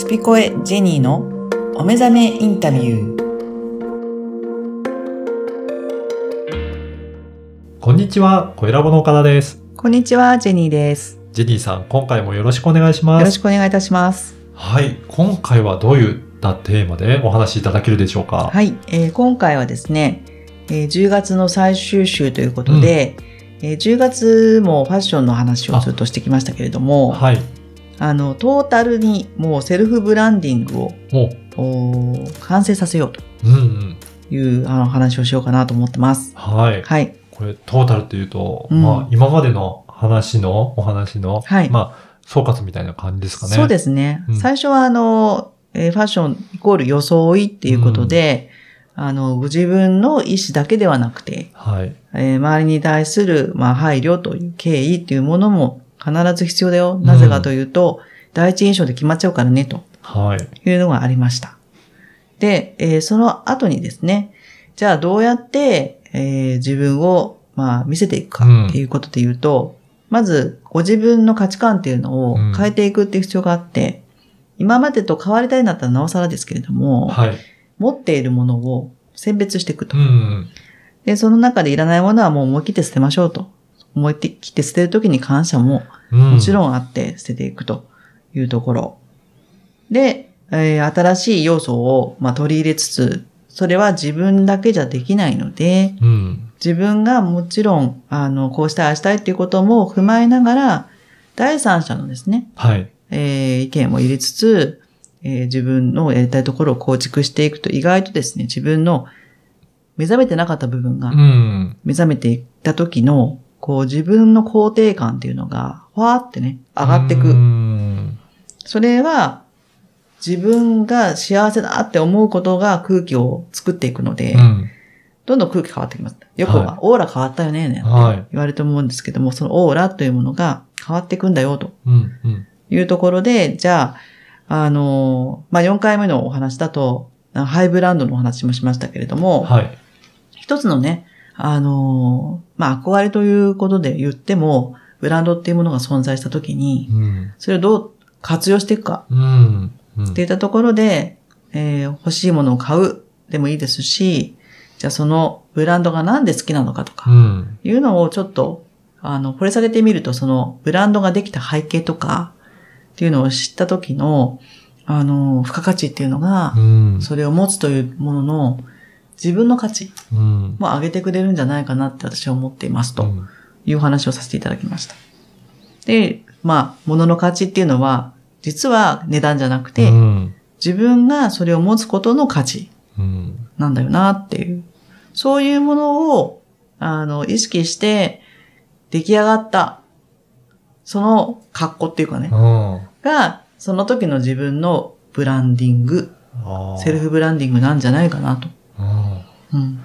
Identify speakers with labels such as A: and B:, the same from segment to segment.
A: スピコエジェニーのお目覚めインタビュー。
B: こんにちは、小ラボの岡田です。
A: こんにちは、ジェニーです。
B: ジェニーさん、今回もよろしくお願いしま
A: よろ
B: す。
A: しくお願いいたします。
B: はい、今回はどういったテーマでお話しいただけるでしょうか？
A: はい、えー今回はですね、えー10月の最終週ということで、えー10月もファッションの話をずっとしてきましたけれども、
B: はい。
A: あの、トータルにもうセルフブランディングを完成させようと
B: うんうん。
A: いうあの話をしようかなと思ってます。
B: はい。
A: はい。
B: これ、トータルっていうと、
A: うん
B: まあ、今までの話の、お話の、
A: はい
B: まあ、総括みたいな感じですかね。。
A: そうですすね。
B: うん
A: 最初はあの、えーファッションイコール装いっていうことで、あの、ご自分の意思だけではなくて、
B: はい。
A: えー周りに対する、まあ、配慮という敬意っていうものも必ず必要だよ。なぜかというと、第一印象で決まっちゃうからね、と
B: はい。
A: いうのがありました。で、えーその後にですね、じゃあどうやって、えー自分を、まあ、見せていくかっていうことで言うと、まず、ご自分の価値観っていうのを
B: うん
A: 変えていくっていう必要があって、今までと変わりたいんだったらなおさらですけれども、
B: はい。
A: 持っているものを選別していくと。
B: うんうん。
A: で、その中でいらないものはもう思い切って捨てましょうと。思い切って捨てるときに感謝も
B: うん。
A: もち
B: ん。
A: ろんあって捨てていくというところ。で、えー新しい要素を、まあ、取り入れつつ、それは自分だけじゃできないので、
B: うん。
A: 自分がもちろん、あの、こうしたい、ああしたいっていうことも踏まえながら、第三者のですね、
B: はい。
A: えー意見も入れつつ、えー自分のやりたいところを構築していくと意外とですね、自分の目覚めてなかった部分が
B: うん。
A: 目覚めていった時の、こう自分の肯定感っていうのが、ふわーってね、上がっていく。
B: うん。
A: それは、自分が幸せだって思うことが空気を作っていくので、
B: うん。
A: どんどん空気変わってきます。よくは、
B: はい
A: オーラ変わったよね、ね
B: はい
A: 言われると思うんですけども、そのオーラというものが変わっていくんだよと
B: うん。うん。
A: いうところで、じゃあ、あの、まあ、4回目のお話だと、あハイブランドのお話もしましたけれども、
B: はい。
A: 一つのね、あの、まあ、憧れということで言っても、ブランドっていうものが存在したときに、
B: うん。
A: それをどう活用していくかっていったところで、えー欲しいものを買うでもいいですし、じゃあそのブランドがなんで好きなのかと
B: う
A: か、
B: ん。
A: いうのをちょっと、あの、掘り下げてみると、そのブランドができた背景とか、っていうのを知った時の、あの、付加価値っていうのが
B: う、ん。
A: それを持つというものの自分の価値
B: うん。
A: も上げてくれるんじゃないかなって私は思っていますと
B: うん
A: いうお話をさせていただきました。で、まあ、物の価値っていうのは、実は値段じゃなくて、
B: うん。
A: 自分がそれを持つことの価値
B: うん。
A: なんだよなっていう。そういうものを、あの、意識して出来上がった、その格好っていうかね、
B: うん。
A: が、その時の自分のブランディング、セルフブランディングなんじゃないかなと。
B: うん
A: うん。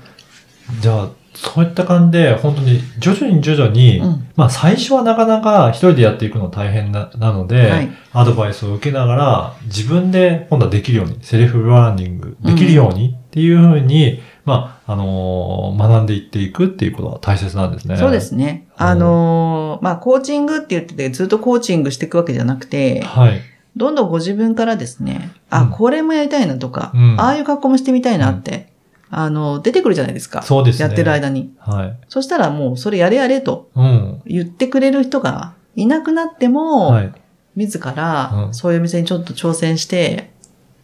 B: じゃあ、そういった感じで、本当に徐々に徐々に、
A: うん
B: まあ最初はなかなか一人でやっていくの大変ななので、
A: はい
B: アドバイスを受けながら、自分で今度はできるように、セルフブランディングできるようにっていうふうに、まあ、あのー学んでいっていくっていうことが大切なんですね。
A: そうですね。
B: うん
A: あのーまあ、コーチングって言ってて、ずっとコーチングしていくわけじゃなくて、
B: はい。
A: どんどんご自分からですね、あ、
B: うん
A: これもやりたいなとか、
B: うん
A: ああいう格好もしてみたいなって、あの、出てくるじゃないですか。
B: そうですね。
A: やってる間に。
B: はい。
A: そしたらもう、それやれやれと
B: うん。
A: 言ってくれる人がいなくなっても、
B: はい。
A: 自ら、
B: うん
A: そういう店にちょっと挑戦して、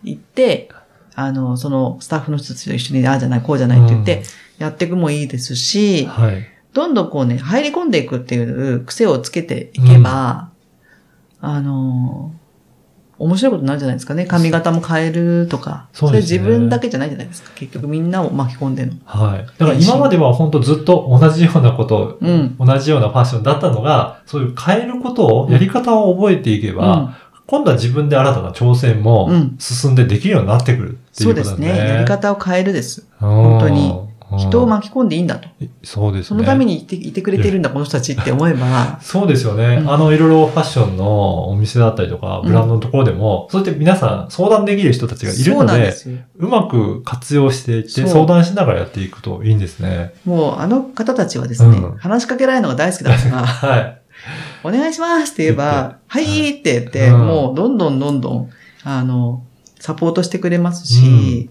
A: 行って、あの、そのスタッフの人たちと一緒に、ああじゃない、こうじゃないって言って、やっていくもいいですし、
B: はい。
A: どんどんこうね、入り込んでいくっていう癖をつけていけば、あの、面白いことになるんじゃないですかね。髪型も変えるとか。
B: そうですね
A: れ自分だけじゃないじゃないですか。結局みんなを巻き込んでるの。
B: はい。だから今までは本当ずっと同じようなこと、
A: うん。
B: 同じようなファッションだったのが、そういう変えることを、やり方を覚えていけば、今度は自分で新たな挑戦も
A: うん
B: 進んでできるようになってくるってい
A: そううです
B: ことですね。
A: ね。やり方を変えるです。
B: 本
A: 当に。人を巻き込んでいいんだと。
B: そうですね。
A: そのためにいていてくれているんだ、この人たちって思えば、
B: そうですよね。
A: うん
B: あの、いろいろファッションのお店だったりとか、ブランドのところでも、そうやって皆さん相談できる人たちがいるので、
A: なんですよ。
B: うまく活用していって、相談しながらやっていくといいんですね。
A: もうあの方たちはですね、
B: うん
A: 話しかけられるのが大好きだから、
B: はい。
A: お願いしますって言えば、はいって言って、
B: うん
A: もうどんどんどんどんあの、サポートしてくれますし、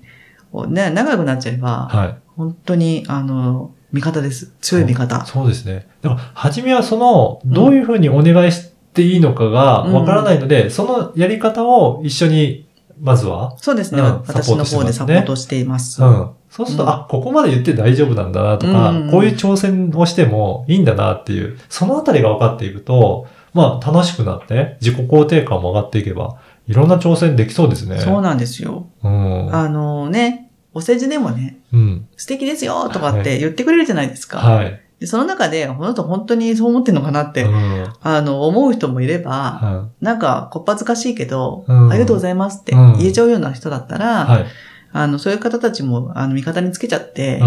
A: ね、仲良くなっちゃえば、
B: はい。
A: 本当に、あの、味方です。強い味方。
B: そうですね。だから、初めはその、どういうふうにお願いしていいのかがわからないので、そのやり方を一緒に、まずは、
A: そうですね。
B: うん
A: 私の方でサポートしています。
B: うん。そうすると、
A: うん
B: あ、ここまで言って大丈夫なんだなとか、
A: うん
B: こういう挑戦をしてもいいんだなっていう、そのあたりが分かっていくと、まあ楽しくなって、自己肯定感も上がっていけば、いろんな挑戦できそうですね。
A: そうなんですよ。
B: うん。
A: あのね、お世辞でもね、
B: うん。
A: 素敵ですよとかって言ってくれるじゃないですか。
B: はい。
A: でその中で、この人本当にそう思ってんのかなって、
B: うん。
A: あの、思う人もいれば、
B: は
A: なんか、こっぱずかしいけど、
B: うん
A: ありがとうございますって
B: うん
A: 言えちゃうような人だった
B: い。
A: ら、
B: はい。
A: あの、そういう方たちも、あの、味方につけちゃって
B: う、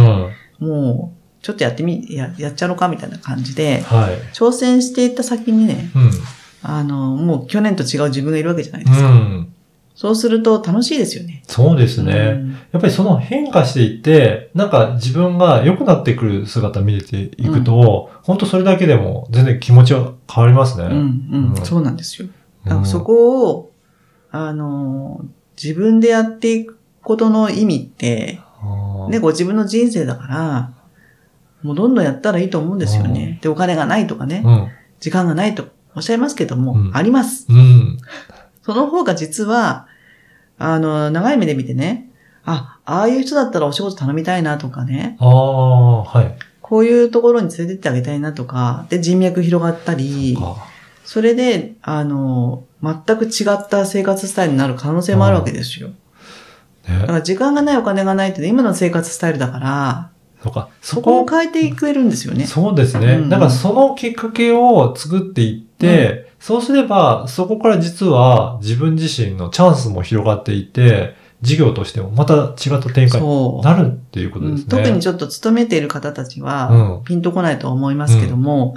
B: ん。
A: もう、ちょっとやってみ、や、やっちゃうのかみたいな感じで、
B: はい。
A: 挑戦していった先にね、
B: うん。
A: あの、もう去年と違う自分がいるわけじゃないですか。
B: うん。
A: そうすると楽しいですよね。
B: そうですね。
A: うん
B: やっぱりその変化していって、なんか自分が良くなってくる姿見れていくと、本当それだけでも全然気持ちは変わりますね。
A: うん、うん、
B: うん
A: そうなんですよ。だ
B: うん
A: からそこを、あの、自分でやっていくことの意味って、ね、ご自分の人生だから、もうどんどんやったらいいと思うんですよね。で、お金がないとかね、
B: うん。
A: 時間がないとおっしゃいますけども、
B: うん
A: あります。
B: うん。
A: その方が実は、あの、長い目で見てね、あ、ああいう人だったらお仕事頼みたいなとかね、
B: ああ、はい。
A: こういうところに連れてってあげたいなとか、で、人脈広がったり、
B: か
A: それで、あの、全く違った生活スタイルになる可能性もあるわけですよ。だか
B: ね。
A: ら時間がないお金がないって今の生活スタイルだから、
B: そうか。そ
A: そこを
B: こ、
A: 変えていくれるんですよね。
B: そうですね。
A: うん
B: だからそのきっかけを作っていって、そうすれば、そこから実は自分自身のチャンスも広がっていて、事業としてもまた違った展開に。なるっていうことですね。
A: うん特にちょっと勤めている方たちは、
B: うん
A: ピンとこないとは思いますけども、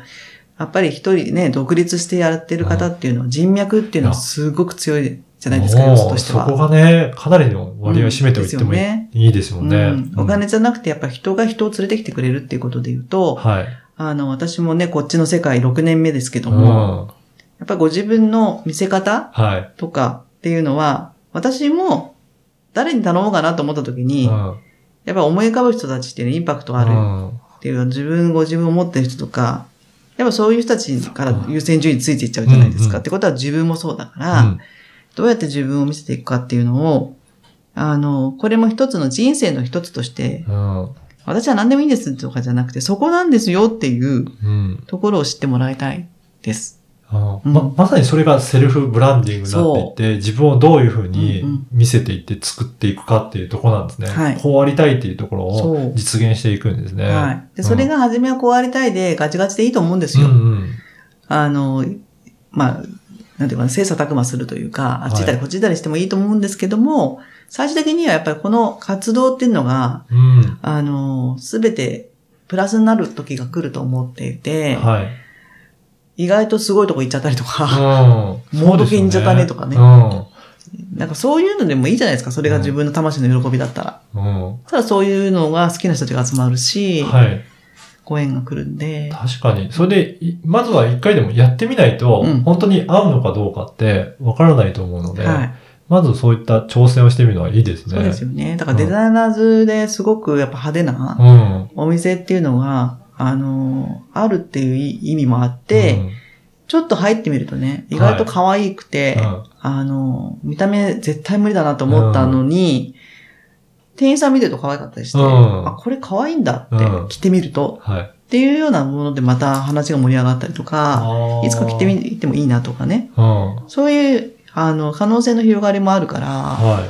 A: やっぱり一人ね、独立してやってる方っていうのは人脈っていうのはすごく強いじゃないですか、要素としては。
B: そこがね、かなりの割合を占めておいてもいい,、
A: うんですよね
B: いいですもんね。
A: うんお金じゃなくてやっぱ人が人を連れてきてくれるっていうことで言うと、
B: はい。
A: あの、私もね、こっちの世界6年目ですけど
B: う
A: も、
B: ん。
A: やっぱりご自分の見せ方
B: はい。
A: とかっていうのは、私も誰に頼もうかなと思った時に、
B: うん
A: やっぱり思い浮かぶ人たちっていうのはインパクトある
B: うん
A: っていうか、自分、ご自分を持ってる人とか、やっぱそういう人たちから優先順位ついていっちゃうじゃないですか。ってことは自分もそうだから、
B: うん
A: どうやって自分を見せていくかっていうのを、あの、これも一つの人生の一つとして、
B: うん。
A: 私は何でもいいんですとかじゃなくて、そこなんですよっていう
B: うん。
A: ところを知ってもらいたいです。
B: ま、まさにそれがセルフブランディングになっていって、自分をどういうふうに見せていって作っていくかっていうところなんですね。
A: はい
B: こうありたいっていうところを実現していくんですね。
A: はい。で、それが初めはこうありたいで、ガチガチでいいと思うんですよ。
B: うんうん。
A: あの、まあ、なんていうかな、切磋琢磨するというか、あっち行ったりこっち行ったりしてもいいと思うんですけども、最終的にはやっぱりこの活動っていうのが、
B: うん。
A: あの、すべてプラスになる時が来ると思っていて、
B: はい。
A: 意外とすごいとこ行っちゃったりとか、
B: うん。
A: モード系に行っちゃったねとかね
B: うん。
A: なんかそういうのでもいいじゃないですか、それが自分の魂の喜びだったら。
B: うん。
A: ただそういうのが好きな人たちが集まるし、
B: はい。
A: ご縁が来るんで、
B: 確かに。それで、いまずは一回でもやってみないと、
A: うん
B: 本当に合うのかどうかってわからないと思うので、
A: はい。
B: まずそういった挑戦をしてみるのはいいですね。
A: そうですよね。だからデザイナーズですごくやっぱ派手な
B: うん。
A: お店っていうのが、あの、あるっていう意味もあって、ちょっと入ってみるとね、意外と可愛くて、
B: うん。
A: あの、見た目絶対無理だなと思ったのに、店員さん見てると可愛かったりして、
B: うん。
A: あ、これ可愛いんだって
B: うん。
A: 着てみると、
B: はい。
A: っていうようなものでまた話が盛り上がったりとか、いつか着てみてもいいなとかね、
B: うん。
A: そういう、あの、可能性の広がりもあるから、
B: はい。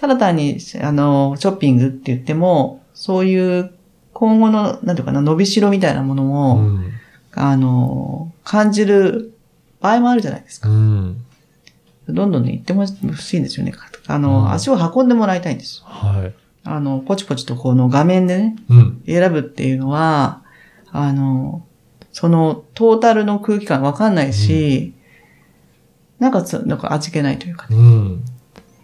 A: ただ単に、あの、ショッピングって言っても、そういう今後の、なんていうかな、伸びしろみたいなもの
B: う
A: も、
B: ん。
A: あの、感じる場合もあるじゃないですか。
B: うん。
A: どんどんね、行ってほしいんですよね。あの、
B: うん
A: 足を運んでもらいたいんです。
B: はい。
A: あの、ポチポチとこの画面でね、
B: うん。
A: 選ぶっていうのは、あの、そのトータルの空気感わかんないし、なんかつ、なんか味気ないというかね。
B: うん。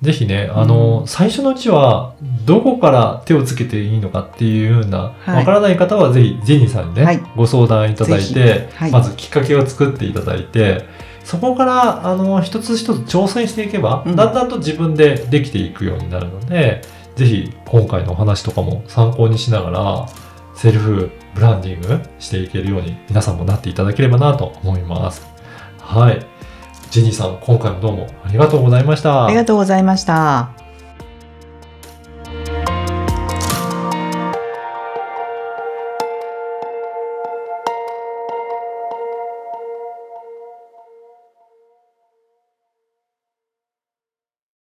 B: ぜひね、あの、
A: うん
B: 最初のうちは、どこから手をつけていいのかっていうような、
A: はい。
B: わからない方はぜひ、ジェニーさんにね、
A: はい。
B: ご相談いただい
A: ぜ
B: て、
A: ひ。はい。
B: まずきっかけを作っていただいて、そこから、あの、一つ一つ挑戦していけば、
A: うん。
B: だんだんと自分でできていくようになるので、ぜひ、今回のお話とかも参考にしながら、セルフブランディングしていけるように、皆さんもなっていただければなと思います。はい。ジェニーさん、今回もどうもありがとうございました。
A: ありがとうございました。